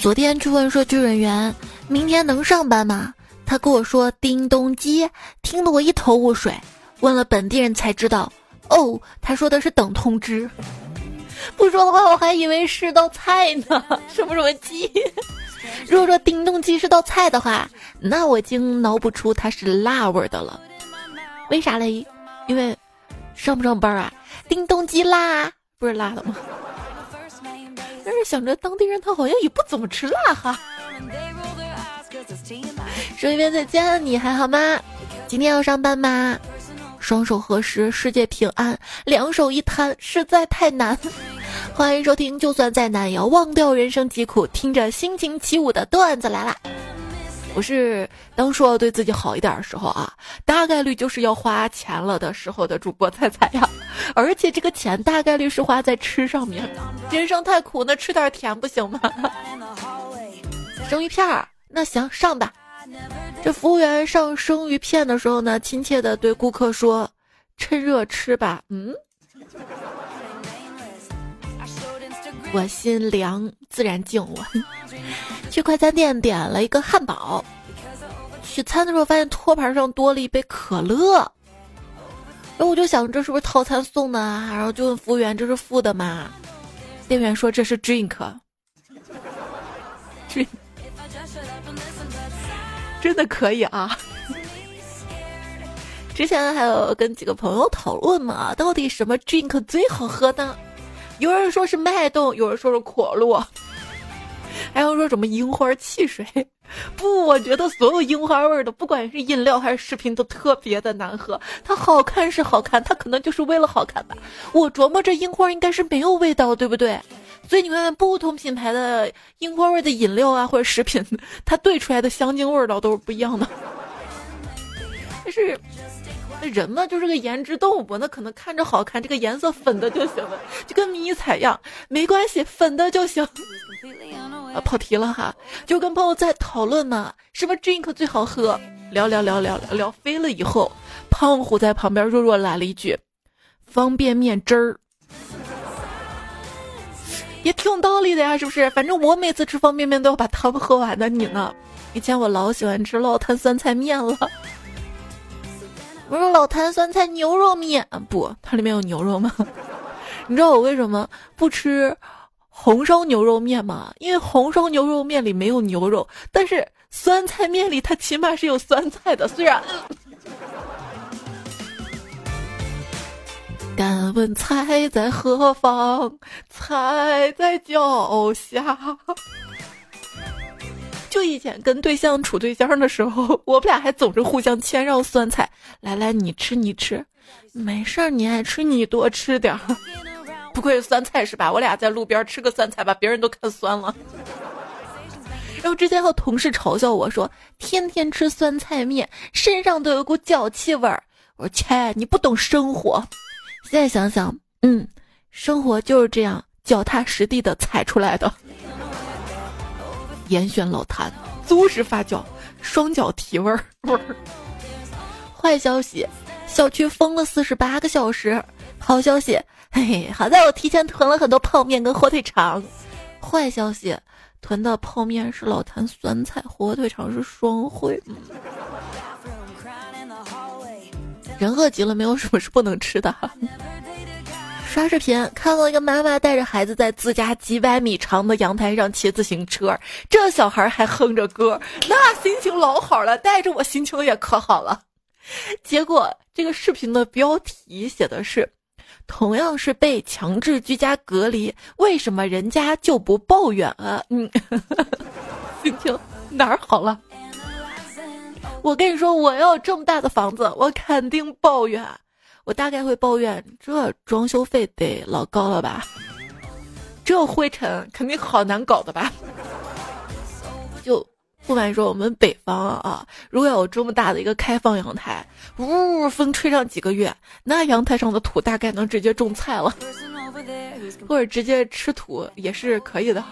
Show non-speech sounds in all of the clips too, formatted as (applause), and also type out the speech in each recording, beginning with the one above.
昨天去问社区人员明天能上班吗？他跟我说叮咚鸡，听得我一头雾水。问了本地人才知道，哦，他说的是等通知。不说的话，我还以为是道菜呢，(laughs) 什么什么鸡。如果说叮咚鸡是道菜的话，那我已经脑补出它是辣味的了。为啥嘞？因为上不上班啊？叮咚鸡辣不是辣的吗？但是想着当地人他好像也不怎么吃辣哈。说一遍再见，你还好吗？今天要上班吗？双手合十，世界平安；两手一摊，实在太难。(laughs) 欢迎收听，就算再难也要忘掉人生疾苦，听着心情起舞的段子来啦。我是当说要对自己好一点的时候啊，大概率就是要花钱了的时候的主播彩彩呀。而且这个钱大概率是花在吃上面。人生太苦，那吃点甜不行吗？生鱼片儿，那行上吧。这服务员上生鱼片的时候呢，亲切的对顾客说：“趁热吃吧。”嗯，我心凉，自然静。我去快餐店点了一个汉堡，取餐的时候发现托盘上多了一杯可乐，然后我就想这是不是套餐送的啊？然后就问服务员这是付的吗？店员说这是 drink，(laughs) 真。真的可以啊！之前还有跟几个朋友讨论嘛，到底什么 drink 最好喝呢？有人说是脉动，有人说是可乐，还要说什么樱花汽水。不，我觉得所有樱花味的，不管是饮料还是食品，都特别的难喝。它好看是好看，它可能就是为了好看吧。我琢磨这樱花应该是没有味道，对不对？所以你们不同品牌的樱花味的饮料啊，或者食品，它兑出来的香精味道都是不一样的。(laughs) 但是，那人嘛就是个颜值动物，那可能看着好看，这个颜色粉的就行了，就跟迷彩一样，没关系，粉的就行。啊，跑题了哈，就跟朋友在讨论嘛，什么 drink 最好喝？聊聊聊聊聊聊飞了以后，胖虎在旁边弱弱来了一句：“方便面汁儿。”也挺有道理的呀，是不是？反正我每次吃方便面都要把汤喝完的。你呢？以前我老喜欢吃老坛酸菜面了。我说老坛酸菜牛肉面不，它里面有牛肉吗？(laughs) 你知道我为什么不吃红烧牛肉面吗？因为红烧牛肉面里没有牛肉，但是酸菜面里它起码是有酸菜的，虽然。(laughs) 敢问菜在何方？菜在脚下。就以前跟对象处对象的时候，我们俩还总是互相谦让酸菜。来来，你吃你吃，没事儿，你爱吃你多吃点儿。(laughs) 不愧是酸菜是吧？我俩在路边吃个酸菜，把别人都看酸了。(laughs) 然后之前和同事嘲笑我说，天天吃酸菜面，身上都有股脚气味儿。我说切，你不懂生活。现在想想，嗯，生活就是这样脚踏实地的踩出来的。严选老坛，足式发酵，双脚提味儿。坏消息，小区封了四十八个小时。好消息，嘿嘿，好在我提前囤了很多泡面跟火腿肠。坏消息，囤的泡面是老坛酸菜，火腿肠是双汇。人饿极了，没有什么是不能吃的。刷视频看到一个妈妈带着孩子在自家几百米长的阳台上骑自行车，这小孩还哼着歌，那心情老好了，带着我心情也可好了。结果这个视频的标题写的是：同样是被强制居家隔离，为什么人家就不抱怨啊？嗯，(laughs) 心情哪儿好了？我跟你说，我要这么大的房子，我肯定抱怨。我大概会抱怨，这装修费得老高了吧？这灰尘肯定好难搞的吧？就不瞒你说，我们北方啊，如果有这么大的一个开放阳台，呜，风吹上几个月，那阳台上的土大概能直接种菜了，或者直接吃土也是可以的。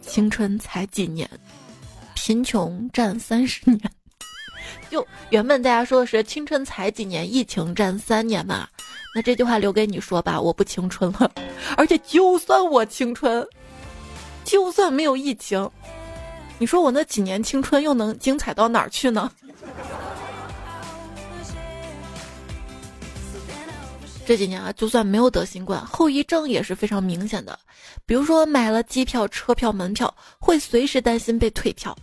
青春才几年。贫穷占三十年，就原本大家说的是青春才几年，疫情占三年嘛。那这句话留给你说吧，我不青春了。而且就算我青春，就算没有疫情，你说我那几年青春又能精彩到哪儿去呢？这几年啊，就算没有得新冠，后遗症也是非常明显的。比如说买了机票、车票、门票，会随时担心被退票；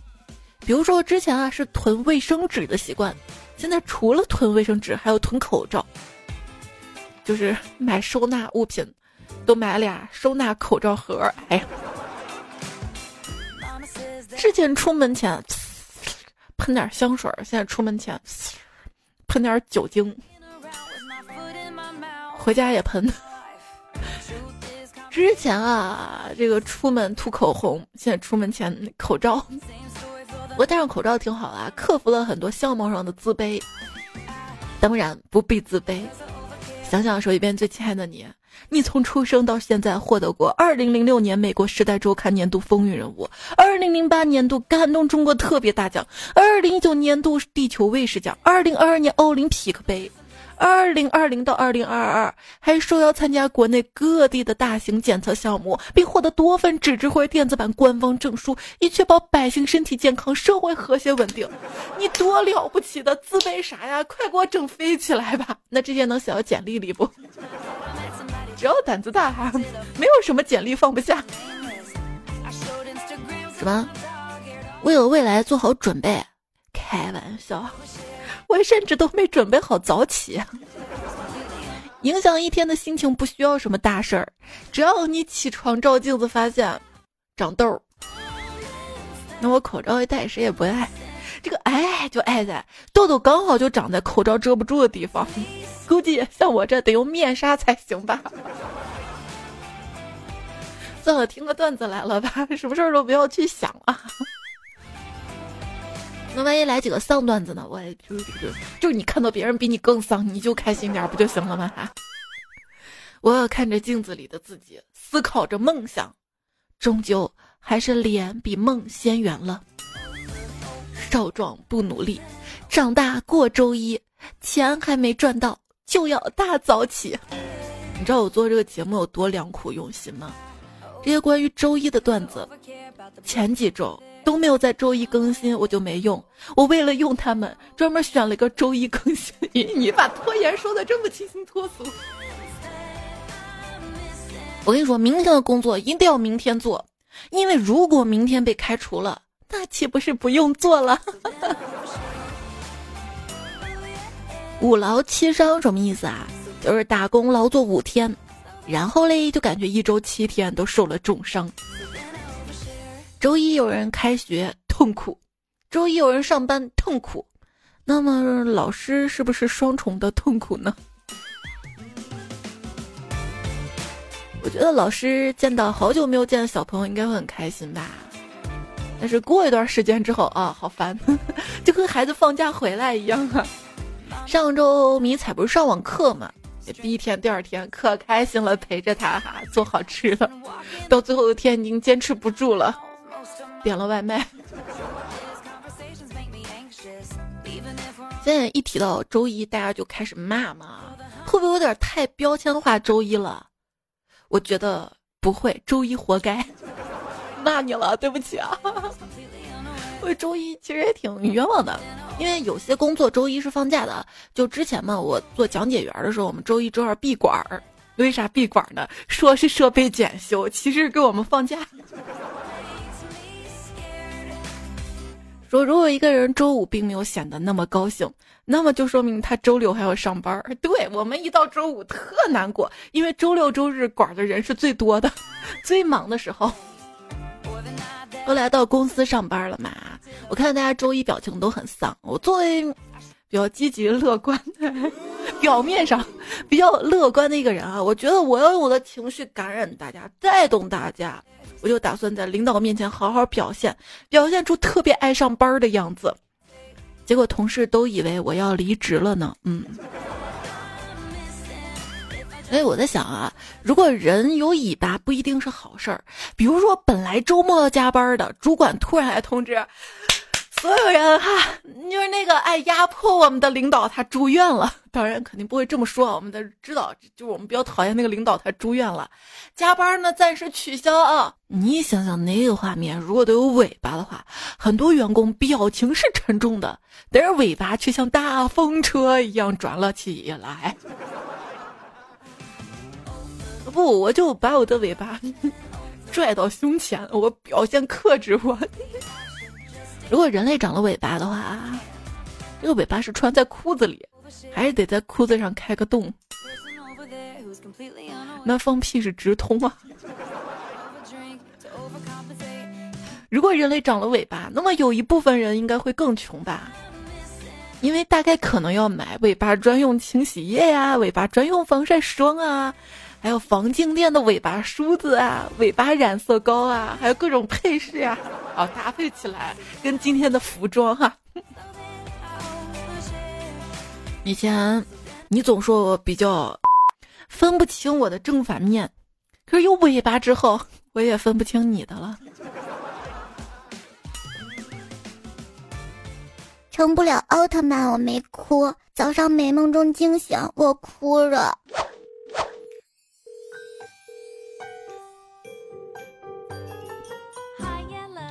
比如说之前啊是囤卫生纸的习惯，现在除了囤卫生纸，还有囤口罩，就是买收纳物品，都买俩收纳口罩盒。哎呀，之前出门前喷点香水，现在出门前喷点酒精。回家也喷。之前啊，这个出门涂口红，现在出门前口罩。我戴上口罩挺好啊，克服了很多相貌上的自卑。当然不必自卑。想想手一边最亲爱的你，你从出生到现在获得过二零零六年美国《时代周刊》年度风云人物，二零零八年度感动中国特别大奖，二零一九年度地球卫士奖，二零二二年奥林匹克杯。二零二零到二零二二，还受邀参加国内各地的大型检测项目，并获得多份纸质或电子版官方证书，以确保百姓身体健康、社会和谐稳定。你多了不起的，自卑啥呀？快给我整飞起来吧！那这些能写到简历里不？(laughs) 只要胆子大哈，没有什么简历放不下。什么？为了未来做好准备？开玩笑。我甚至都没准备好早起，影响一天的心情不需要什么大事儿，只要你起床照镜子发现长痘儿，那我口罩一戴谁也不爱，这个爱就爱在痘痘刚好就长在口罩遮不住的地方，估计像我这得用面纱才行吧。算了，听个段子来了吧，什么事儿都不要去想了。那万一来几个丧段子呢？我就就就你看到别人比你更丧，你就开心点不就行了吗？我要看着镜子里的自己，思考着梦想，终究还是脸比梦先圆了。少壮不努力，长大过周一，钱还没赚到就要大早起。你知道我做这个节目有多良苦用心吗？这些关于周一的段子，前几周。都没有在周一更新，我就没用。我为了用他们，专门选了个周一更新。(laughs) 你把拖延说的这么清新脱俗。(laughs) 我跟你说，明天的工作一定要明天做，因为如果明天被开除了，那岂不是不用做了？(laughs) 五劳七伤什么意思啊？就是打工劳作五天，然后嘞就感觉一周七天都受了重伤。周一有人开学痛苦，周一有人上班痛苦，那么老师是不是双重的痛苦呢？我觉得老师见到好久没有见的小朋友应该会很开心吧，但是过一段时间之后啊，好烦，(laughs) 就跟孩子放假回来一样啊。上周迷彩不是上网课嘛，第一天、第二天可开心了，陪着他哈做好吃的，到最后一天已经坚持不住了。点了外卖。现在一提到周一，大家就开始骂嘛，会不会有点太标签化周一了？我觉得不会，周一活该。(laughs) 骂你了，对不起啊。(laughs) 我周一其实也挺冤枉的，因为有些工作周一是放假的。就之前嘛，我做讲解员的时候，我们周一、周二闭馆儿。为啥闭馆呢？说是设备检修，其实给我们放假。说如果一个人周五并没有显得那么高兴，那么就说明他周六还要上班。(laughs) 对我们一到周五特难过，因为周六周日管的人是最多的，(laughs) 最忙的时候。(laughs) 都来到公司上班了嘛，我看大家周一表情都很丧。我作为比较积极乐观的，表面上比较乐观的一个人啊，我觉得我要用我的情绪感染大家，带动大家。我就打算在领导面前好好表现，表现出特别爱上班的样子。结果同事都以为我要离职了呢。嗯，所以我在想啊，如果人有尾巴，不一定是好事儿。比如说，本来周末要加班的主管突然来通知，所有人哈，就是那个爱压迫我们的领导，他住院了。当然肯定不会这么说，我们的知道，就我们比较讨厌那个领导，他住院了，加班呢暂时取消啊。你想想那个画面，如果都有尾巴的话，很多员工表情是沉重的，但是尾巴却像大风车一样转了起来。不，我就把我的尾巴 (laughs) 拽到胸前，我表现克制我。如果人类长了尾巴的话，这个尾巴是穿在裤子里，还是得在裤子上开个洞？那放屁是直通啊！如果人类长了尾巴，那么有一部分人应该会更穷吧？因为大概可能要买尾巴专用清洗液呀，尾巴专用防晒霜啊。还有防静电的尾巴梳子啊，尾巴染色膏啊，还有各种配饰呀，啊，搭配起来跟今天的服装哈。(laughs) 以前你总说我比较分不清我的正反面，可是有尾巴之后，我也分不清你的了。成不了奥特曼，我没哭。早上美梦中惊醒，我哭了。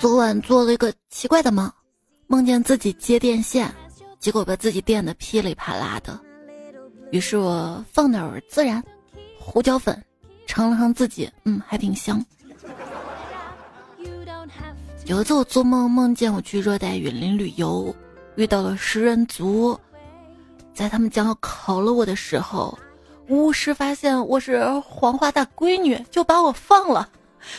昨晚做了一个奇怪的梦，梦见自己接电线，结果把自己电得噼里啪啦的。于是我放点儿孜然、胡椒粉，尝了尝自己，嗯，还挺香。有一次我做梦梦见我去热带雨林旅游，遇到了食人族，在他们将要烤了我的时候，巫师发现我是黄花大闺女，就把我放了。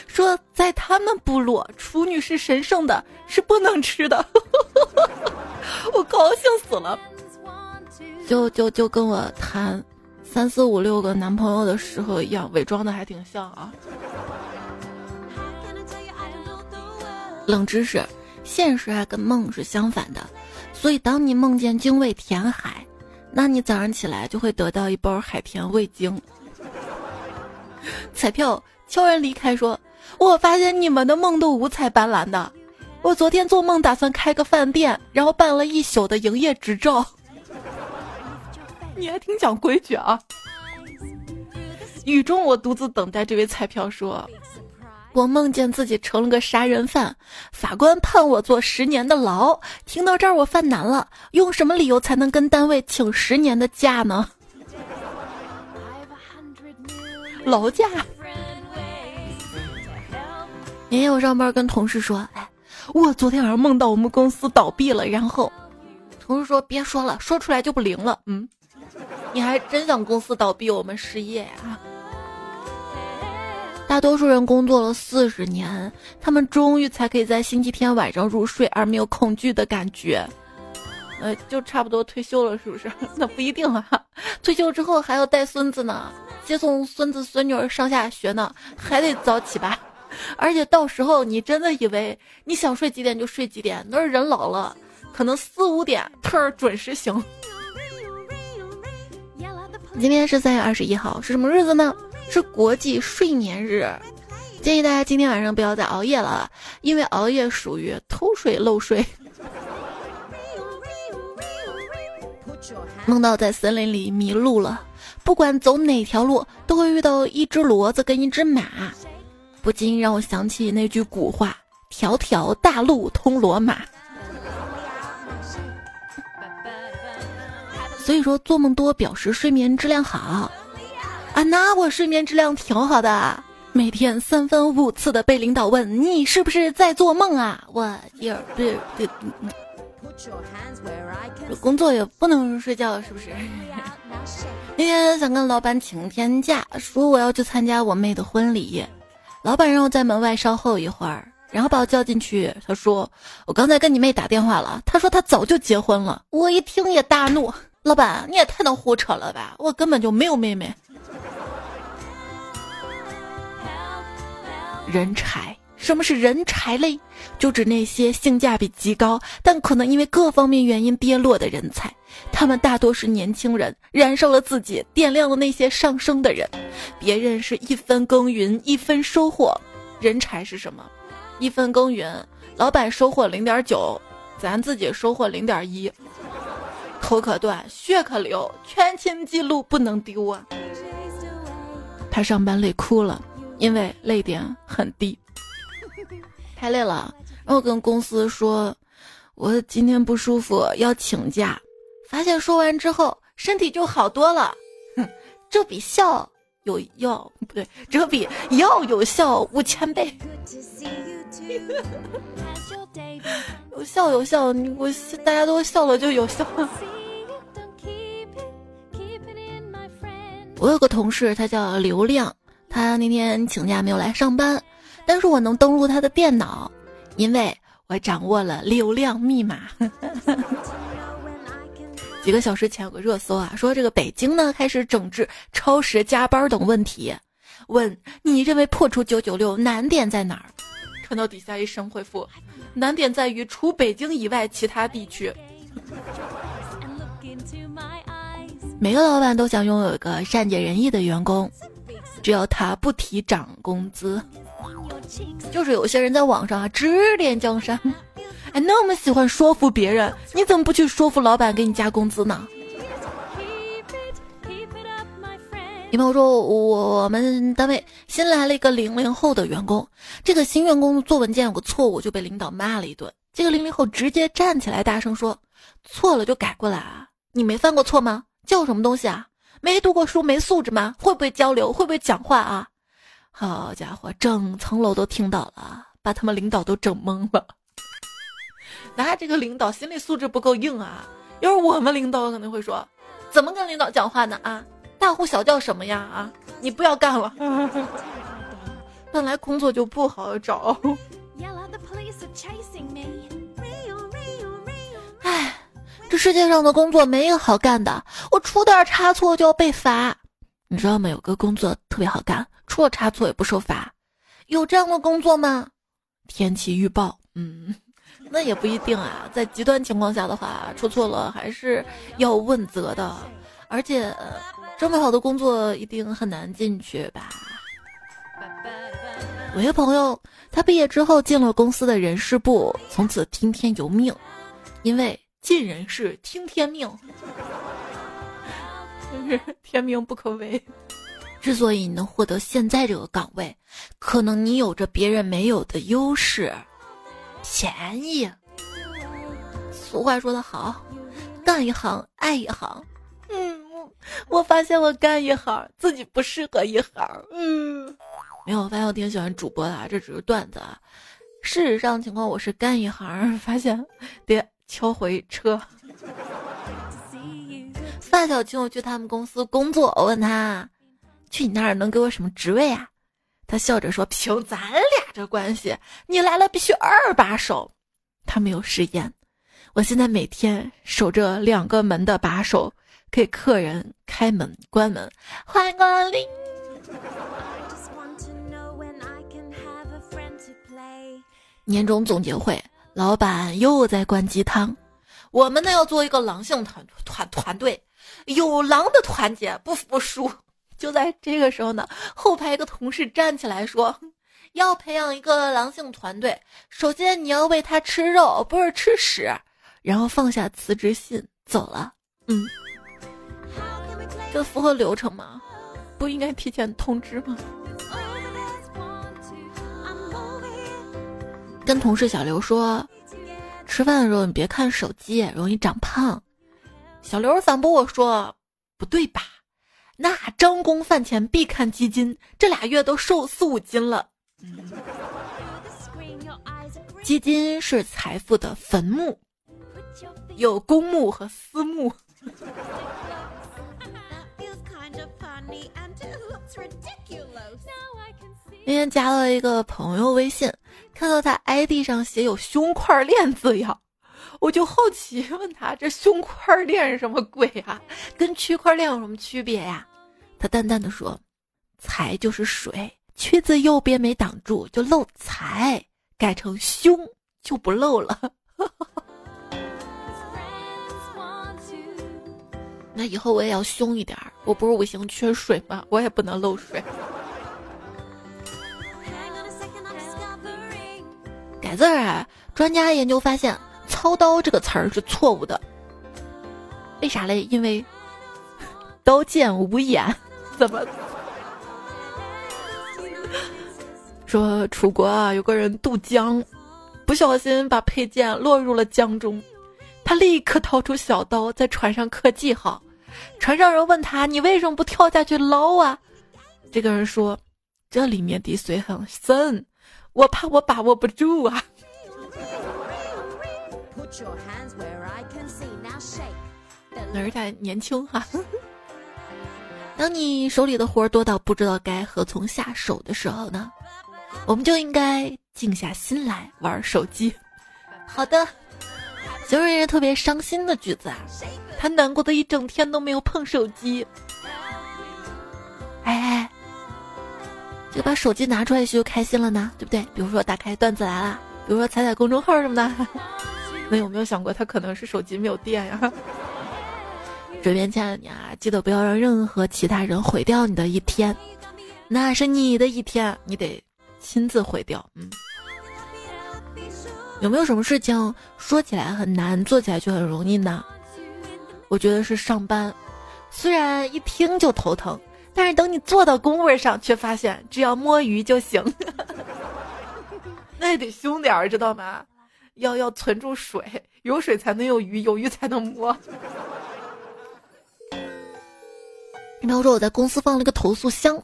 说在他们部落，处女是神圣的，是不能吃的。(laughs) 我高兴死了，就就就跟我谈三四五六个男朋友的时候一样，伪装的还挺像啊。冷知识：现实啊跟梦是相反的，所以当你梦见精卫填海，那你早上起来就会得到一包海甜味精。(laughs) 彩票。悄然离开，说：“我发现你们的梦都五彩斑斓的。我昨天做梦打算开个饭店，然后办了一宿的营业执照。(laughs) 你还挺讲规矩啊。”雨中，我独自等待这位彩票说：“我梦见自己成了个杀人犯，法官判我坐十年的牢。听到这儿，我犯难了，用什么理由才能跟单位请十年的假呢？(laughs) 劳驾。”今天我上班跟同事说：“哎，我昨天晚上梦到我们公司倒闭了。”然后同事说：“别说了，说出来就不灵了。”嗯，你还真想公司倒闭，我们失业呀？大多数人工作了四十年，他们终于才可以在星期天晚上入睡，而没有恐惧的感觉。呃，就差不多退休了，是不是？(laughs) 那不一定啊，退休之后还要带孙子呢，接送孙子孙女上下学呢，还得早起吧。而且到时候你真的以为你想睡几点就睡几点？那是人老了，可能四五点特准时醒。今天是三月二十一号，是什么日子呢？是国际睡眠日。建议大家今天晚上不要再熬夜了，因为熬夜属于偷税漏税。梦到在森林里迷路了，不管走哪条路，都会遇到一只骡子跟一只马。不禁让我想起那句古话：“条条大路通罗马。”所以说，做梦多表示睡眠质量好啊。那我睡眠质量挺好的，每天三番五次的被领导问你是不是在做梦啊？我一儿不不，工作也不能睡觉，是不是？(laughs) 那天想跟老板请天假，说我要去参加我妹的婚礼。老板让我在门外稍候一会儿，然后把我叫进去。他说：“我刚才跟你妹打电话了，她说她早就结婚了。”我一听也大怒：“老板，你也太能胡扯了吧！我根本就没有妹妹。”人才。什么是人才类？就指那些性价比极高，但可能因为各方面原因跌落的人才。他们大多是年轻人，燃烧了自己，点亮了那些上升的人。别人是一分耕耘一分收获，人才是什么？一分耕耘，老板收获零点九，咱自己收获零点一，头可断，血可流，全勤记录不能丢啊！他上班累哭了，因为泪点很低。太累了，然后跟公司说，我今天不舒服要请假，发现说完之后身体就好多了。哼，这比笑有药不对，这比药有效五千倍。有笑有笑，你我大家都笑了就有笑。我有个同事，他叫刘亮，他那天请假没有来上班，但是我能登录他的电脑，因为我掌握了流量密码。(laughs) 几个小时前有个热搜啊，说这个北京呢开始整治超时加班等问题，问你认为破除九九六难点在哪儿？看到底下一声回复，难点在于除北京以外其他地区。每个老板都想拥有一个善解人意的员工，只要他不提涨工资。就是有些人在网上啊指点江山，哎，那么喜欢说服别人，你怎么不去说服老板给你加工资呢？你朋友说，我们单位新来了一个零零后的员工，这个新员工做文件有个错误，就被领导骂了一顿。这个零零后直接站起来大声说：“错了就改过来啊！你没犯过错吗？”叫什么东西啊？没读过书，没素质吗？会不会交流？会不会讲话啊？好家伙，整层楼都听到了，把他们领导都整懵了。那这个领导心理素质不够硬啊！要是我们领导可能会说：怎么跟领导讲话呢？啊，大呼小叫什么呀？啊，你不要干了。本来工作就不好找。(laughs) 唉。这世界上的工作没一个好干的，我出点差错就要被罚。你知道吗？有个工作特别好干，出了差错也不受罚。有这样的工作吗？天气预报，嗯，(laughs) 那也不一定啊。在极端情况下的话，出错了还是要问责的。而且，这么好的工作一定很难进去吧？我一个朋友，他毕业之后进了公司的人事部，从此听天由命，因为。尽人事，听天命。(laughs) 天命不可违。之所以你能获得现在这个岗位，可能你有着别人没有的优势，便宜。俗话说得好，干一行爱一行。嗯，我发现我干一行，自己不适合一行。嗯，没有，我发现我挺喜欢主播的，这只是段子。啊。事实上情况，我是干一行，发现得。敲回车。范小请我去他们公司工作，我问他去你那儿能给我什么职位啊？他笑着说：“凭咱俩这关系，你来了必须二把手。”他没有食言。我现在每天守着两个门的把手，给客人开门、关门。欢迎光临。年终总结会。老板又在灌鸡汤，我们呢要做一个狼性团团团队，有狼的团结不服输。就在这个时候呢，后排一个同事站起来说：“要培养一个狼性团队，首先你要喂他吃肉，不是吃屎。”然后放下辞职信走了。嗯，这符合流程吗？不应该提前通知吗？跟同事小刘说，吃饭的时候你别看手机，容易长胖。小刘反驳我说：“不对吧？那张工饭前必看基金，这俩月都瘦四五斤了。基金是财富的坟墓，有公墓和私墓。”那天加了一个朋友微信。看到他 ID 上写有“胸块链”字样，我就好奇 (laughs) 问他：“这胸块链是什么鬼啊？跟区块链有什么区别呀？”他淡淡的说：“财就是水，缺字右边没挡住就漏财，改成胸就不漏了。(laughs) 那以后我也要凶一点，我不是五行缺水吗？我也不能漏水。(laughs) ”改字儿啊！专家研究发现，“操刀”这个词儿是错误的。为啥嘞？因为刀剑无眼，怎么？说楚国啊，有个人渡江，不小心把佩剑落入了江中，他立刻掏出小刀在船上刻记号。船上人问他：“你为什么不跳下去捞啊？”这个人说：“这里面的水很深，我怕我把握不住啊。”儿太年轻哈。(laughs) 当你手里的活多到不知道该何从下手的时候呢，我们就应该静下心来玩手机。(laughs) 好的，形容人特别伤心的句子啊，他难过的一整天都没有碰手机。哎 (laughs) 哎，这把手机拿出来就开心了呢，对不对？比如说打开段子来了，比如说踩踩公众号什么的。那有没有想过，他可能是手机没有电呀？嘴边亲爱的你啊，记得不要让任何其他人毁掉你的一天，那是你的一天，你得亲自毁掉。嗯，有没有什么事情说起来很难，做起来却很容易呢？我觉得是上班，虽然一听就头疼，但是等你坐到工位上，却发现只要摸鱼就行。(laughs) 那也得凶点儿，知道吗？要要存住水，有水才能有鱼，有鱼才能摸。你比如说，我在公司放了个投诉箱，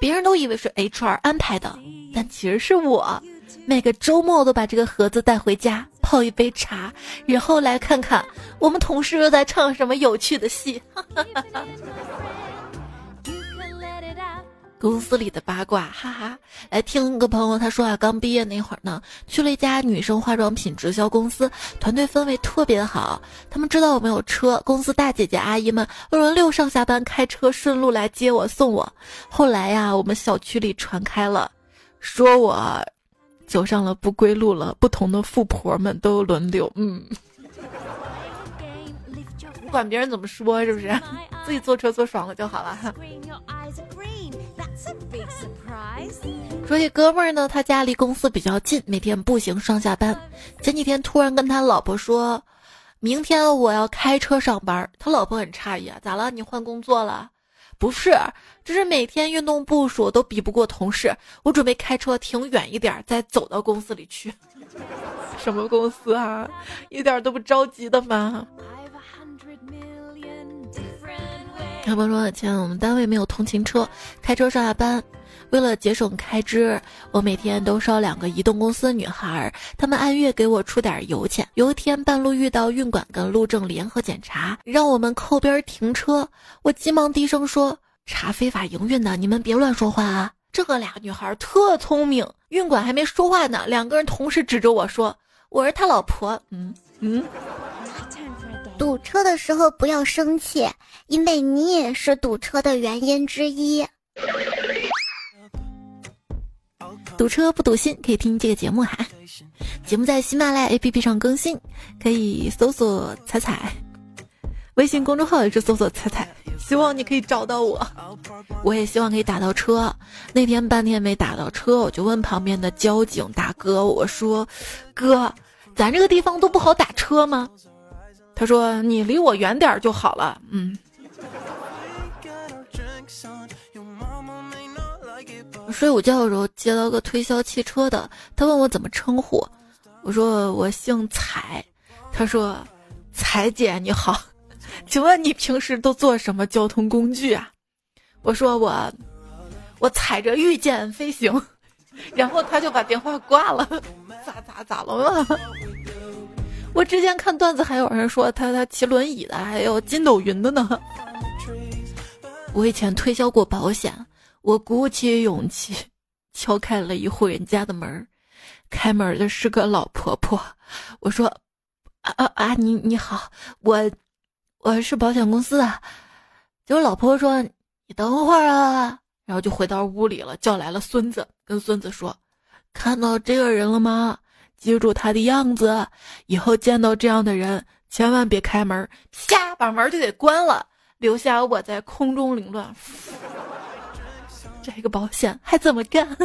别人都以为是 HR 安排的，但其实是我。每个周末都把这个盒子带回家，泡一杯茶，然后来看看我们同事又在唱什么有趣的戏。哈哈哈哈公司里的八卦，哈哈！来听个朋友，他说啊，刚毕业那会儿呢，去了一家女生化妆品直销公司，团队氛围特别好。他们知道我没有车，公司大姐姐阿姨们轮流上下班开车顺路来接我送我。后来呀，我们小区里传开了，说我走上了不归路了。不同的富婆们都轮流，嗯，管别人怎么说，是不是？(laughs) 自己坐车坐爽了就好了。说起哥们儿呢，他家离公司比较近，每天步行上下班。前几天突然跟他老婆说，明天我要开车上班。他老婆很诧异啊，咋了？你换工作了？不是，只是每天运动步数都比不过同事。我准备开车停远一点，再走到公司里去。(laughs) 什么公司啊？一点都不着急的吗？他们说：“亲，我们单位没有通勤车，开车上下班。为了节省开支，我每天都捎两个移动公司的女孩，她们按月给我出点油钱。有一天半路遇到运管跟路政联合检查，让我们靠边停车。我急忙低声说：‘查非法营运的，你们别乱说话啊！’这个俩女孩特聪明，运管还没说话呢，两个人同时指着我说：‘我是他老婆。’嗯嗯。”车的时候不要生气，因为你也是堵车的原因之一。堵车不堵心，可以听这个节目哈。节目在喜马拉雅 APP 上更新，可以搜索“彩彩”，微信公众号也是搜索“彩彩”。希望你可以找到我，我也希望可以打到车。那天半天没打到车，我就问旁边的交警大哥：“我说，哥，咱这个地方都不好打车吗？”他说：“你离我远点就好了。”嗯。睡午觉的时候接到个推销汽车的，他问我怎么称呼，我说我姓彩。他说：“彩姐你好，请问你平时都坐什么交通工具啊？”我说：“我我踩着御剑飞行。”然后他就把电话挂了。咋咋咋了嘛？我之前看段子，还有人说他他骑轮椅的，还有筋斗云的呢。我以前推销过保险，我鼓起勇气敲开了一户人家的门，开门的是个老婆婆。我说：“啊啊啊，你你好，我我是保险公司的。”结果老婆婆说：“你等会儿啊。”然后就回到屋里了，叫来了孙子，跟孙子说：“看到这个人了吗？”记住他的样子，以后见到这样的人，千万别开门，啪，把门就得关了，留下我在空中凌乱。(laughs) 这个保险还怎么干？(laughs)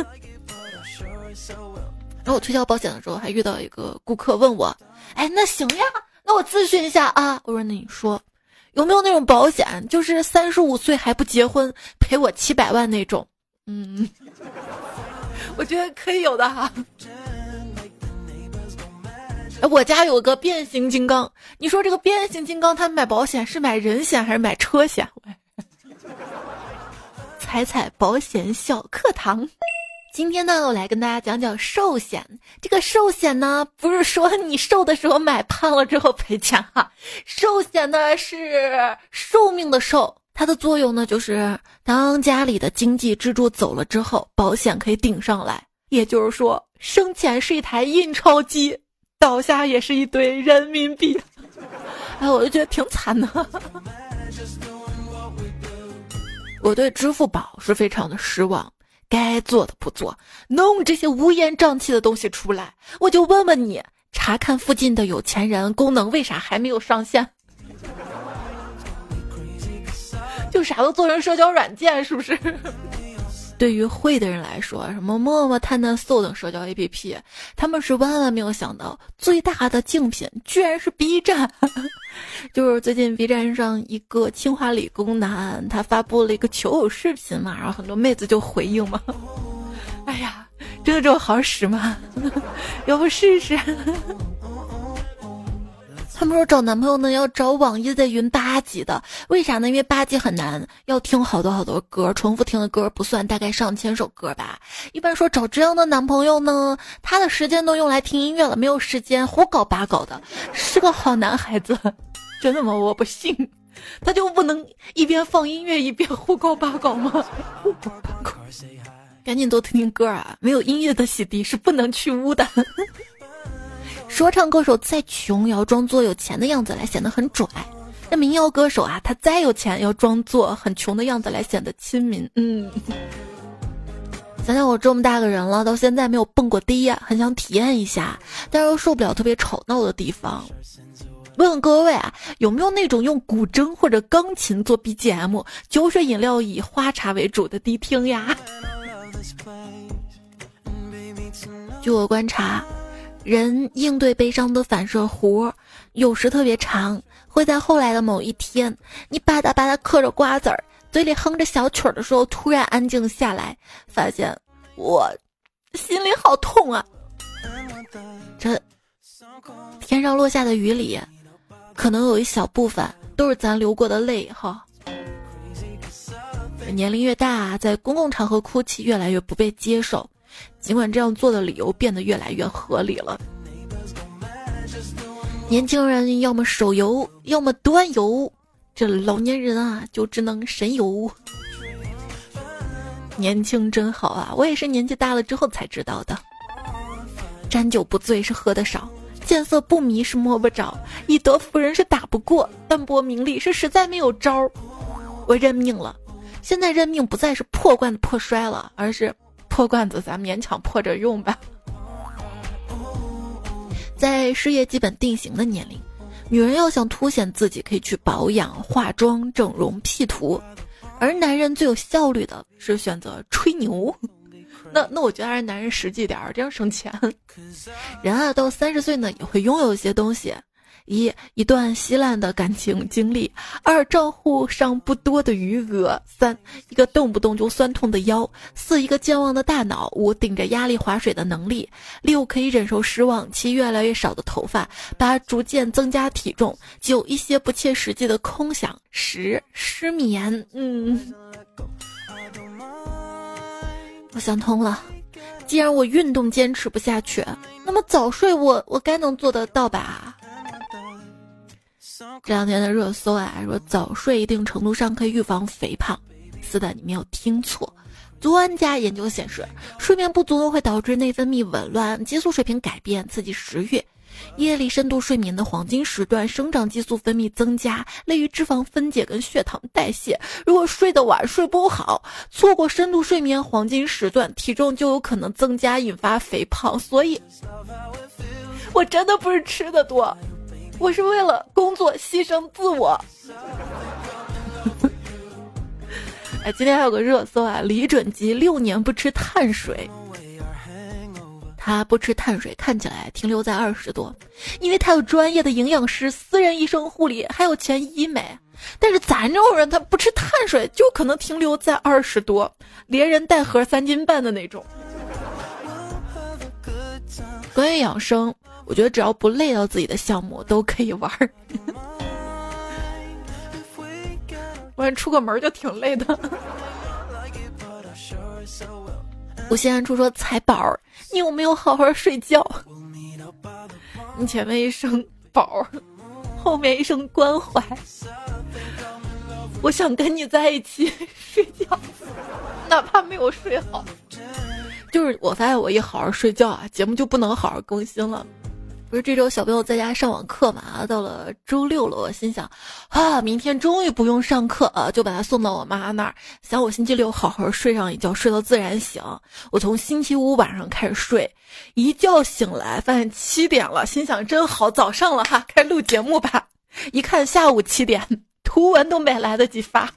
然后我推销保险的时候，还遇到一个顾客问我：“哎，那行呀，那我咨询一下啊。我说那你说，有没有那种保险，就是三十五岁还不结婚，赔我七百万那种？嗯，(laughs) 我觉得可以有的哈。我家有个变形金刚，你说这个变形金刚他买保险是买人险还是买车险？(laughs) 彩彩保险小课堂，今天呢，我来跟大家讲讲寿险。这个寿险呢，不是说你瘦的时候买胖了之后赔钱哈，寿险呢是寿命的寿，它的作用呢就是当家里的经济支柱走了之后，保险可以顶上来。也就是说，生前是一台印钞机。倒下也是一堆人民币，哎，我就觉得挺惨的。我对支付宝是非常的失望，该做的不做，弄这些乌烟瘴气的东西出来，我就问问你，查看附近的有钱人功能为啥还没有上线？就啥都做成社交软件，是不是？对于会的人来说，什么陌陌、探探、搜等社交 APP，他们是万万没有想到，最大的竞品居然是 B 站。(laughs) 就是最近 B 站上一个清华理工男，他发布了一个求偶视频嘛，然后很多妹子就回应嘛。(laughs) 哎呀，真的这么好使吗？(laughs) 要不试试？他们说找男朋友呢要找网易在云八级的，为啥呢？因为八级很难，要听好多好多歌，重复听的歌不算，大概上千首歌吧。一般说找这样的男朋友呢，他的时间都用来听音乐了，没有时间胡搞八搞的，是个好男孩子。(laughs) 真的吗？我不信，他就不能一边放音乐一边胡搞八搞吗？(laughs) 赶紧多听听歌啊！没有音乐的洗涤是不能去污的。说唱歌手再穷，也要装作有钱的样子来显得很拽；那民谣歌手啊，他再有钱，要装作很穷的样子来显得亲民。嗯，想想我这么大个人了，到现在没有蹦过迪呀，很想体验一下，但是又受不了特别吵闹的地方。问问各位啊，有没有那种用古筝或者钢琴做 BGM，酒水饮料以花茶为主的迪厅呀？据我观察。人应对悲伤的反射弧，有时特别长，会在后来的某一天，你吧嗒吧嗒嗑着瓜子儿，嘴里哼着小曲儿的时候，突然安静下来，发现我心里好痛啊！这天上落下的雨里，可能有一小部分都是咱流过的泪哈。年龄越大，在公共场合哭泣越来越不被接受。尽管这样做的理由变得越来越合理了。年轻人要么手游，要么端游，这老年人啊就只能神游。年轻真好啊！我也是年纪大了之后才知道的。沾酒不醉是喝的少，见色不迷是摸不着，以德服人是打不过，淡泊名利是实在没有招儿。我认命了，现在认命不再是破罐子破摔了，而是。破罐子，咱勉强破着用吧。在事业基本定型的年龄，女人要想凸显自己，可以去保养、化妆、整容、P 图；而男人最有效率的是选择吹牛。那那我觉得还是男人实际点儿，这样省钱。(laughs) 人啊，到三十岁呢，也会拥有一些东西。一一段稀烂的感情经历，二账户上不多的余额，三一个动不动就酸痛的腰，四一个健忘的大脑，五顶着压力划水的能力，六可以忍受失望，七越来越少的头发，八逐渐增加体重，九一些不切实际的空想，十失眠。嗯，我想通了，既然我运动坚持不下去，那么早睡我我该能做得到吧？这两天的热搜啊，说早睡一定程度上可以预防肥胖。是的，你没有听错。专家研究显示，睡眠不足会导致内分泌紊乱、激素水平改变，刺激食欲。夜里深度睡眠的黄金时段，生长激素分泌增加，利于脂肪分解跟血糖代谢。如果睡得晚、睡不好，错过深度睡眠黄金时段，体重就有可能增加，引发肥胖。所以，我真的不是吃的多。我是为了工作牺牲自我。(laughs) 哎，今天还有个热搜啊，李准基六年不吃碳水，他不吃碳水，看起来停留在二十多，因为他有专业的营养师、私人医生护理，还有钱医美。但是咱这种人，他不吃碳水，就可能停留在二十多，连人带盒三斤半的那种。关于养生，我觉得只要不累到自己的项目都可以玩儿。(laughs) 不然出个门就挺累的。(laughs) 我现在出说财宝，你有没有好好睡觉？(laughs) 你前面一声宝，后面一声关怀。我想跟你在一起睡觉，哪怕没有睡好。就是我发现我一好好睡觉啊，节目就不能好好更新了。不是这周小朋友在家上网课嘛？到了周六了，我心想，啊，明天终于不用上课啊，就把他送到我妈那儿。想我星期六好好睡上一觉，睡到自然醒。我从星期五晚上开始睡，一觉醒来发现七点了，心想真好，早上了哈，开录节目吧。一看下午七点，图文都没来得及发，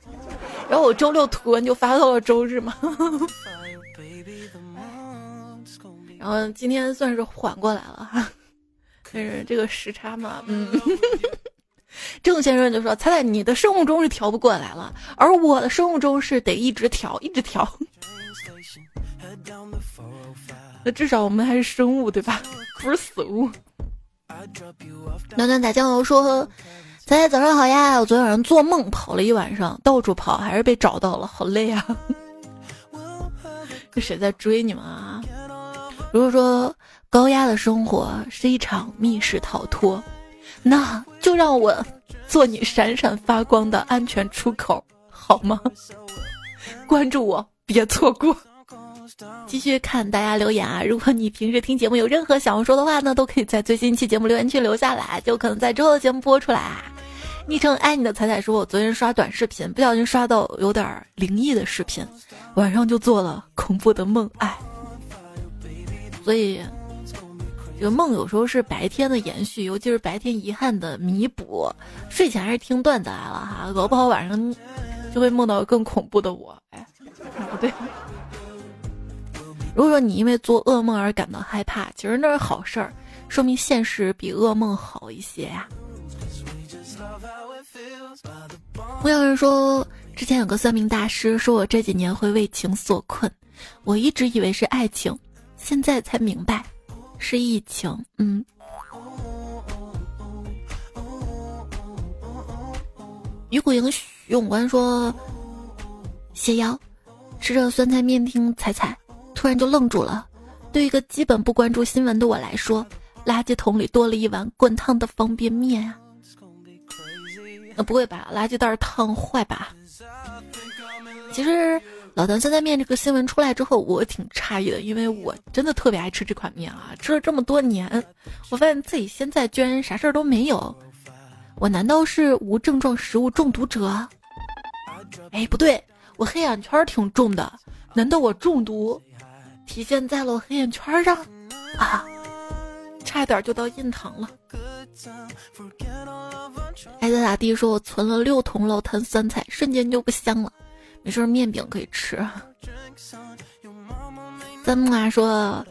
然后我周六图文就发到了周日嘛。(laughs) 然后今天算是缓过来了哈。但是这个时差嘛，嗯，(laughs) 郑先生就说：“彩彩，你的生物钟是调不过来了，而我的生物钟是得一直调，一直调。(laughs) 那至少我们还是生物，对吧？(laughs) 不是死物。”暖暖打酱油说：“彩彩早上好呀，我昨天晚上做梦跑了一晚上，到处跑，还是被找到了，好累啊！是谁在追你们啊？如果说……”高压的生活是一场密室逃脱，那就让我做你闪闪发光的安全出口，好吗？(laughs) 关注我，别错过。继续看大家留言啊！如果你平时听节目有任何想要说的话呢，都可以在最新一期节目留言区留下来，就可能在之后的节目播出来。昵称爱你的彩彩说，我昨天刷短视频，不小心刷到有点灵异的视频，晚上就做了恐怖的梦，哎，所以。这个梦有时候是白天的延续，尤其是白天遗憾的弥补。睡前还是听段子来了哈，搞不好晚上就会梦到更恐怖的我。哎，不对。如果说你因为做噩梦而感到害怕，其实那是好事儿，说明现实比噩梦好一些呀。我有人说，之前有个算命大师说我这几年会为情所困，我一直以为是爱情，现在才明白。是疫情，嗯。鱼骨营许永官说：“谢腰，吃着酸菜面听彩彩，突然就愣住了。对一个基本不关注新闻的我来说，垃圾桶里多了一碗滚烫的方便面啊！那不会把垃圾袋烫坏吧？其实。”老坛酸菜面这个新闻出来之后，我挺诧异的，因为我真的特别爱吃这款面啊，吃了这么多年，我发现自己现在居然啥事儿都没有，我难道是无症状食物中毒者？哎，不对，我黑眼圈挺重的，难道我中毒体现在了我黑眼圈上？啊，差点就到印堂了。爱咋咋地说，我存了六桶老坛酸菜，瞬间就不香了。没事，面饼可以吃。三木啊说：“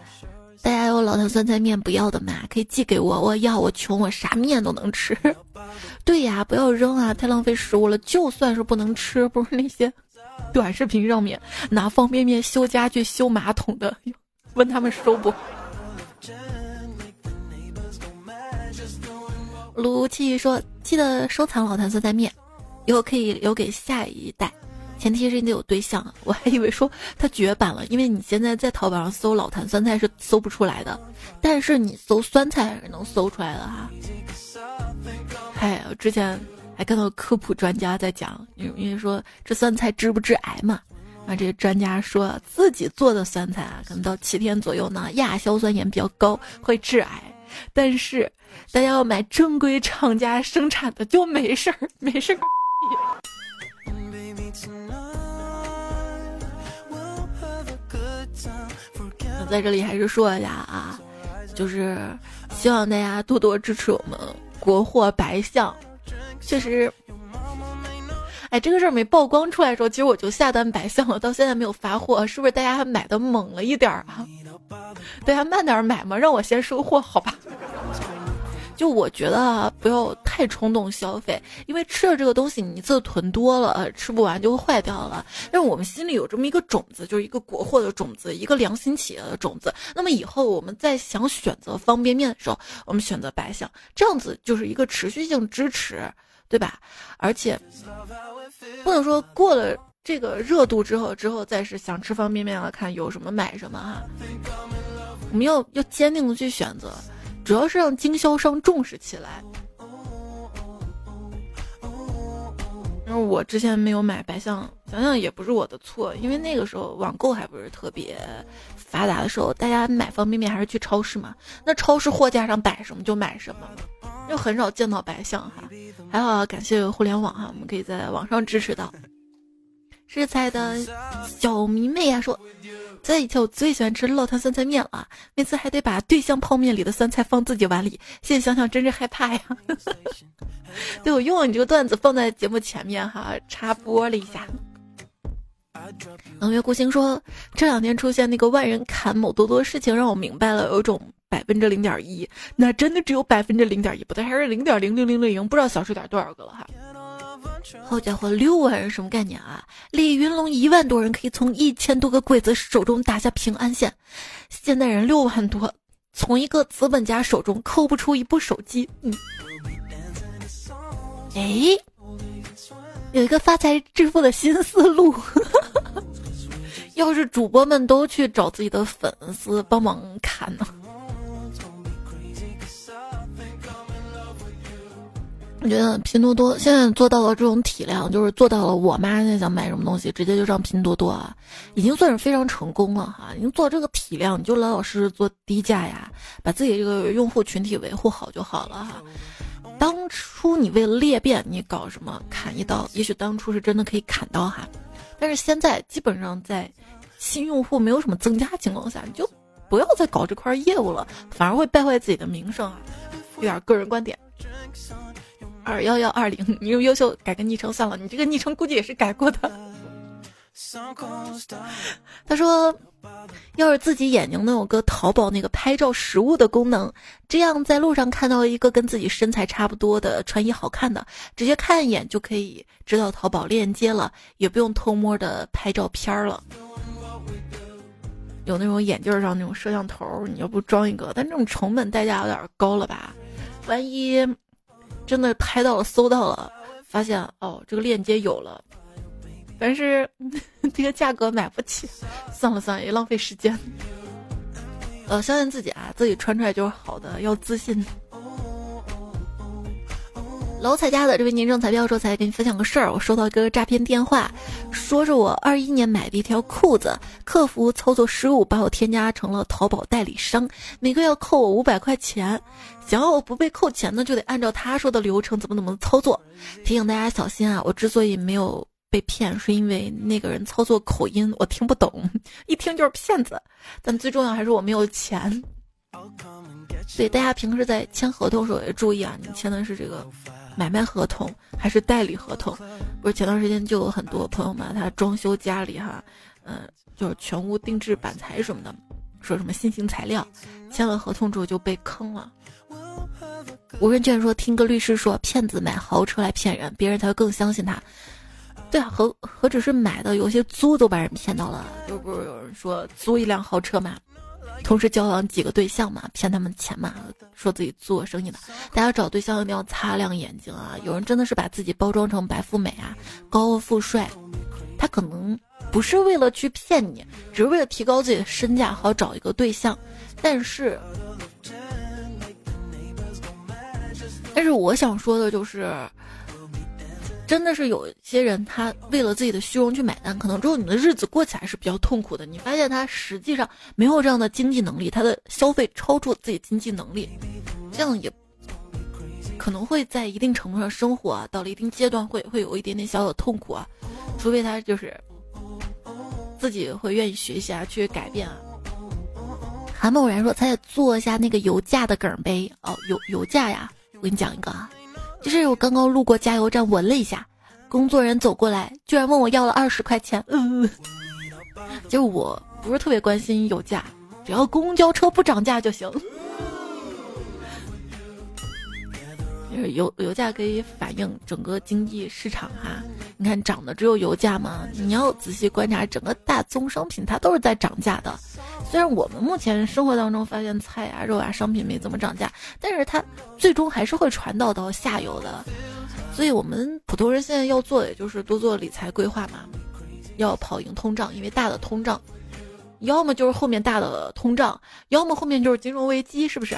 大家有老坛酸菜面不要的吗？可以寄给我，我要。我穷，我啥面都能吃。对呀，不要扔啊，太浪费食物了。就算是不能吃，不是那些短视频上面拿方便面修家具、修马桶的，问他们收不？”卢七说：“记得收藏老坛酸菜面，以后可以留给下一代。”前提是你得有对象，(laughs) 我还以为说它绝版了，因为你现在在淘宝上搜老坛酸菜是搜不出来的，但是你搜酸菜是能搜出来的哈。嗨，我之前还看到科普专家在讲，因为说这酸菜治不治癌嘛？啊，这个专家说自己做的酸菜啊，可能到七天左右呢，亚硝酸盐比较高，会致癌，但是大家要买正规厂家生产的就没事儿，没事儿。在这里还是说一下啊，就是希望大家多多支持我们国货白象。确实，哎，这个事儿没曝光出来的时候，其实我就下单白象了，到现在没有发货，是不是大家买的猛了一点儿啊？大家慢点买嘛，让我先收货，好吧？就我觉得啊不要太冲动消费，因为吃的这个东西你一次囤多了，吃不完就会坏掉了。但是我们心里有这么一个种子，就是一个国货的种子，一个良心企业的种子。那么以后我们在想选择方便面的时候，我们选择百香，这样子就是一个持续性支持，对吧？而且不能说过了这个热度之后，之后再是想吃方便面了，看有什么买什么哈。我们要要坚定的去选择。主要是让经销商重视起来。因为我之前没有买白象，想想也不是我的错，因为那个时候网购还不是特别发达的时候，大家买方便面还是去超市嘛。那超市货架上摆什么就买什么，又很少见到白象哈。还好感谢互联网哈，我们可以在网上支持到。食材的小迷妹呀说。在以前我最喜欢吃老坛酸菜面了，每次还得把对象泡面里的酸菜放自己碗里，现在想想真是害怕呀。对我用了你这个段子放在节目前面哈，插播了一下。冷月孤星说，这两天出现那个万人砍某多多事情，让我明白了，有种百分之零点一，那真的只有百分之零点一，不对，还是零点零零零零，不知道小数点多少个了哈。好家伙，六万人什么概念啊？李云龙一万多人可以从一千多个鬼子手中打下平安县，现代人六万多，从一个资本家手中抠不出一部手机。嗯，哎，有一个发财致富的新思路，(laughs) 要是主播们都去找自己的粉丝帮忙看呢？我觉得拼多多现在做到了这种体量，就是做到了我妈现在想买什么东西，直接就上拼多多啊，已经算是非常成功了哈。已经做这个体量，你就老老实实做低价呀，把自己这个用户群体维护好就好了哈。当初你为了裂变，你搞什么砍一刀，也许当初是真的可以砍刀哈，但是现在基本上在新用户没有什么增加情况下，你就不要再搞这块业务了，反而会败坏自己的名声啊。有点个人观点。二幺幺二零，你又优秀，改个昵称算了。你这个昵称估计也是改过的。(laughs) 他说，要是自己眼睛能有个淘宝那个拍照实物的功能，这样在路上看到一个跟自己身材差不多的穿衣好看的，直接看一眼就可以知道淘宝链接了，也不用偷摸的拍照片了。有那种眼镜上那种摄像头，你要不装一个，但这种成本代价有点高了吧？万一……真的拍到了，搜到了，发现哦，这个链接有了，但是 (laughs) 这个价格买不起，算了算了，也浪费时间。呃，相信自己啊，自己穿出来就是好的，要自信。老彩家的这位年终彩票说：“才给你分享个事儿，我收到一个诈骗电话，说是我二一年买的一条裤子，客服操作失误，把我添加成了淘宝代理商，每个月要扣我五百块钱。想要我不被扣钱呢，就得按照他说的流程怎么怎么操作。提醒大家小心啊！我之所以没有被骗，是因为那个人操作口音我听不懂，一听就是骗子。但最重要还是我没有钱。所以大家平时在签合同时候也注意啊，你签的是这个。”买卖合同还是代理合同？不是前段时间就有很多朋友嘛，他装修家里哈，嗯，就是全屋定制板材什么的，说什么新型材料，签了合同之后就被坑了。无人卷说，听个律师说，骗子买豪车来骗人，别人才会更相信他。对啊，何何止是买的，有些租都把人骗到了。就不是有人说租一辆豪车嘛？同时交往几个对象嘛，骗他们钱嘛，说自己做生意的。大家找对象一定要擦亮眼睛啊！有人真的是把自己包装成白富美啊、高富帅，他可能不是为了去骗你，只是为了提高自己的身价，好找一个对象。但是，但是我想说的就是。真的是有些人，他为了自己的虚荣去买单，可能之后你的日子过起来是比较痛苦的。你发现他实际上没有这样的经济能力，他的消费超出自己经济能力，这样也可能会在一定程度上生活啊，到了一定阶段会会有一点点小小的痛苦啊。除非他就是自己会愿意学习啊，去改变啊。韩某然说：“他也做一下那个油价的梗呗。”哦，油油价呀，我给你讲一个啊。就是我刚刚路过加油站，闻了一下，工作人员走过来，居然问我要了二十块钱。嗯，就我不是特别关心油价，只要公交车不涨价就行。就是油油价可以反映整个经济市场哈，你看涨的只有油价吗？你要仔细观察整个大宗商品，它都是在涨价的。虽然我们目前生活当中发现菜啊、肉啊商品没怎么涨价，但是它最终还是会传导到下游的。所以我们普通人现在要做的，也就是多做理财规划嘛，要跑赢通胀，因为大的通胀，要么就是后面大的通胀，要么后面就是金融危机，是不是？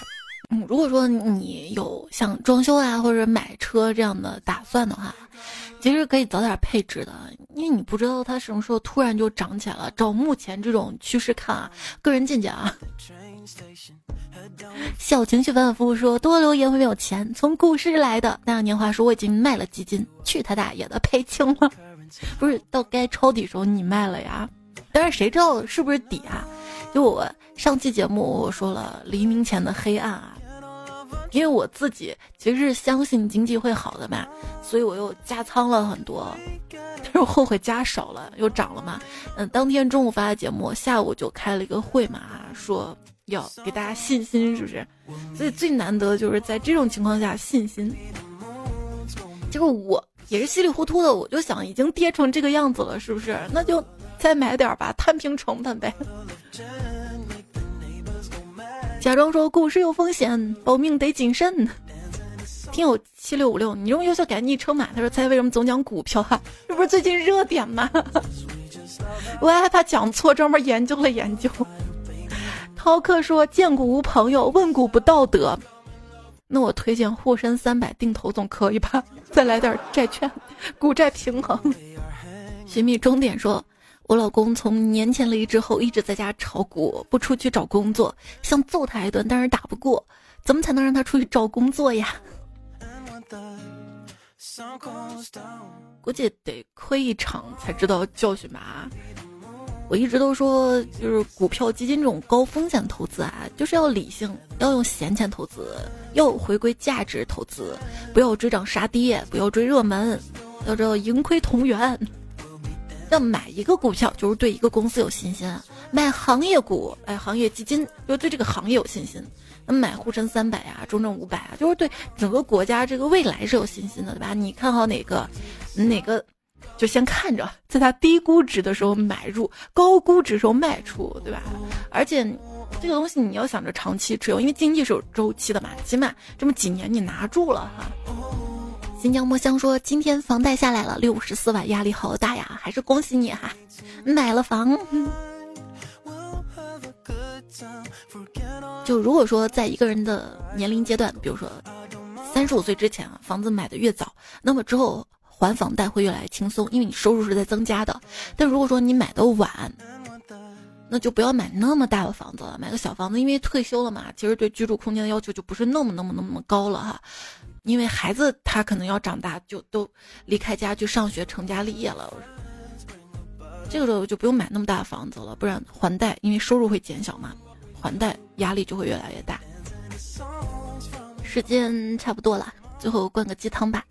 嗯，如果说你有想装修啊或者买车这样的打算的话，其实可以早点配置的，因为你不知道它什么时候突然就涨起来了。照目前这种趋势看啊，个人见解啊。(laughs) 小情绪反反复复说多留言会没有钱，从股市来的。那样年华说我已经卖了基金，去他大爷的，赔清了。不是到该抄底时候你卖了呀？但是谁知道是不是底啊？就我上期节目我说了黎明前的黑暗啊。因为我自己其实是相信经济会好的嘛，所以我又加仓了很多，但是我后悔加少了，又涨了嘛。嗯，当天中午发的节目，下午就开了一个会嘛，说要给大家信心，是不是？所以最难得就是在这种情况下信心。结果我也是稀里糊涂的，我就想已经跌成这个样子了，是不是？那就再买点吧，摊平成本呗。假装说股市有风险，保命得谨慎。听友七六五六，你用优秀改昵称嘛？他说：“猜为什么总讲股票哈？这不是最近热点吗？” (laughs) 我还害怕讲错，专门研究了研究。(laughs) 涛客说：“见股无朋友，问股不道德。”那我推荐沪深三百定投总可以吧？(laughs) 再来点债券，股债平衡。寻觅终点说。我老公从年前离职后一直在家炒股，不出去找工作，想揍他一顿，但是打不过。怎么才能让他出去找工作呀？(laughs) 估计得亏一场才知道教训吧。我一直都说，就是股票基金这种高风险投资啊，就是要理性，要用闲钱投资，要回归价值投资，不要追涨杀跌，不要追热门，要知道盈亏同源。要买一个股票，就是对一个公司有信心；买行业股，哎，行业基金，就对这个行业有信心。那买沪深三百呀、中证五百啊，就是对整个国家这个未来是有信心的，对吧？你看好哪个，哪个就先看着，在它低估值的时候买入，高估值时候卖出，对吧？而且这个东西你要想着长期持有，因为经济是有周期的嘛，起码这么几年你拿住了哈。新疆墨香说：“今天房贷下来了六十四万，压力好大呀！还是恭喜你哈，买了房。就如果说在一个人的年龄阶段，比如说三十五岁之前啊，房子买的越早，那么之后还房贷会越来越轻松，因为你收入是在增加的。但如果说你买的晚，那就不要买那么大的房子了，买个小房子，因为退休了嘛，其实对居住空间的要求就不是那么那么那么高了哈。”因为孩子他可能要长大，就都离开家去上学、成家立业了。这个时候就不用买那么大的房子了，不然还贷，因为收入会减小嘛，还贷压力就会越来越大。时间差不多了，最后灌个鸡汤吧。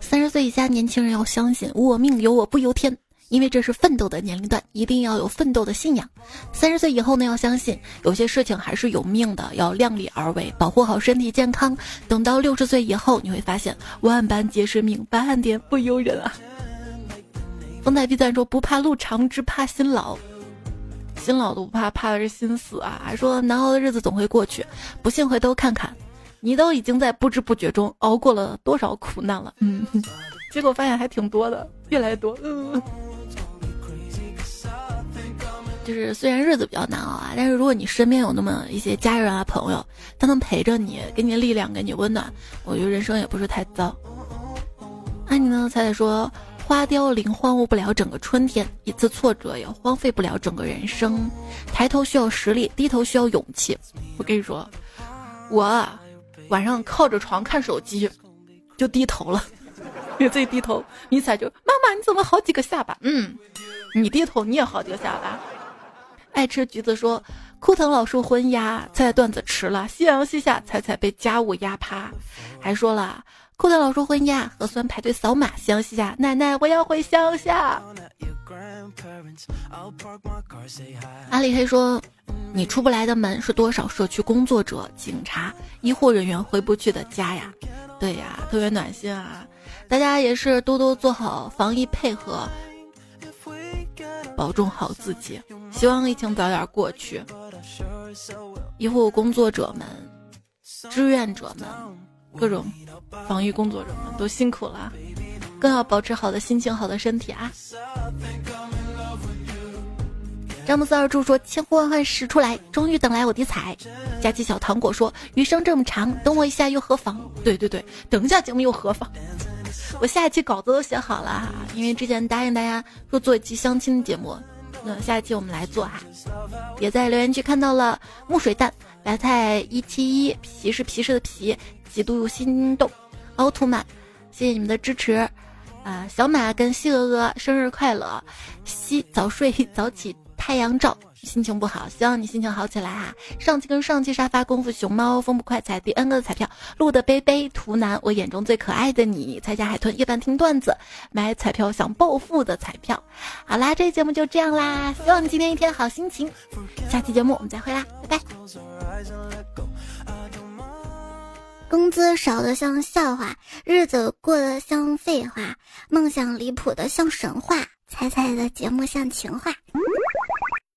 三十岁以下年轻人要相信，我命由我不由天。因为这是奋斗的年龄段，一定要有奋斗的信仰。三十岁以后呢，要相信有些事情还是有命的，要量力而为，保护好身体健康。等到六十岁以后，你会发现万般皆是命，半点不由人啊。风采必赞说不怕路长，只怕心老。心老都不怕，怕的是心死啊！还说难熬的日子总会过去，不信回头看看，你都已经在不知不觉中熬过了多少苦难了。嗯，(laughs) 结果发现还挺多的，越来越多。嗯。就是虽然日子比较难熬啊，但是如果你身边有那么一些家人啊朋友，他能陪着你，给你力量，给你温暖，我觉得人生也不是太糟。安妮呢？彩彩说：花凋零荒芜不了整个春天，一次挫折也荒废不了整个人生。抬头需要实力，低头需要勇气。我跟你说，我晚上靠着床看手机，就低头了。你自己低头，迷彩就妈妈，你怎么好几个下巴？嗯，你低头你也好几个下巴。爱吃橘子说：“枯藤老树昏鸦，猜猜段子迟了。夕阳西下，猜猜被家务压趴。”还说了：“枯藤老树昏鸦，核酸排队扫码。夕阳西下，奶奶我要回乡下。”阿里黑说：“你出不来的门是多少社区工作者、警察、医护人员回不去的家呀？”对呀，特别暖心啊！大家也是多多做好防疫配合，保重好自己。希望疫情早点过去。医护工作者们、志愿者们、各种防疫工作者们都辛苦了，更要保持好的心情、好的身体啊！詹姆斯二柱说：“千呼万唤始出来，终于等来我的彩。”佳琪小糖果说：“余生这么长，等我一下又何妨？”对对对，等一下节目又何妨？我下一期稿子都写好了哈，因为之前答应大家说做一期相亲的节目，那下一期我们来做哈。也在留言区看到了木水蛋、白菜一七一、皮是皮实的皮、几度心动、奥特曼，谢谢你们的支持啊！小马跟西鹅鹅生日快乐，西早睡早起。太阳照，心情不好，希望你心情好起来哈。上期跟上期沙发功夫熊猫风不快彩第 N 个彩票，路的杯杯图南，我眼中最可爱的你，蔡家海豚夜半听段子，买彩票想暴富的彩票。好啦，这期节目就这样啦，希望你今天一天好心情。下期节目我们再会啦，拜拜。工资少的像笑话，日子过得像废话，梦想离谱的像神话，彩彩的节目像情话。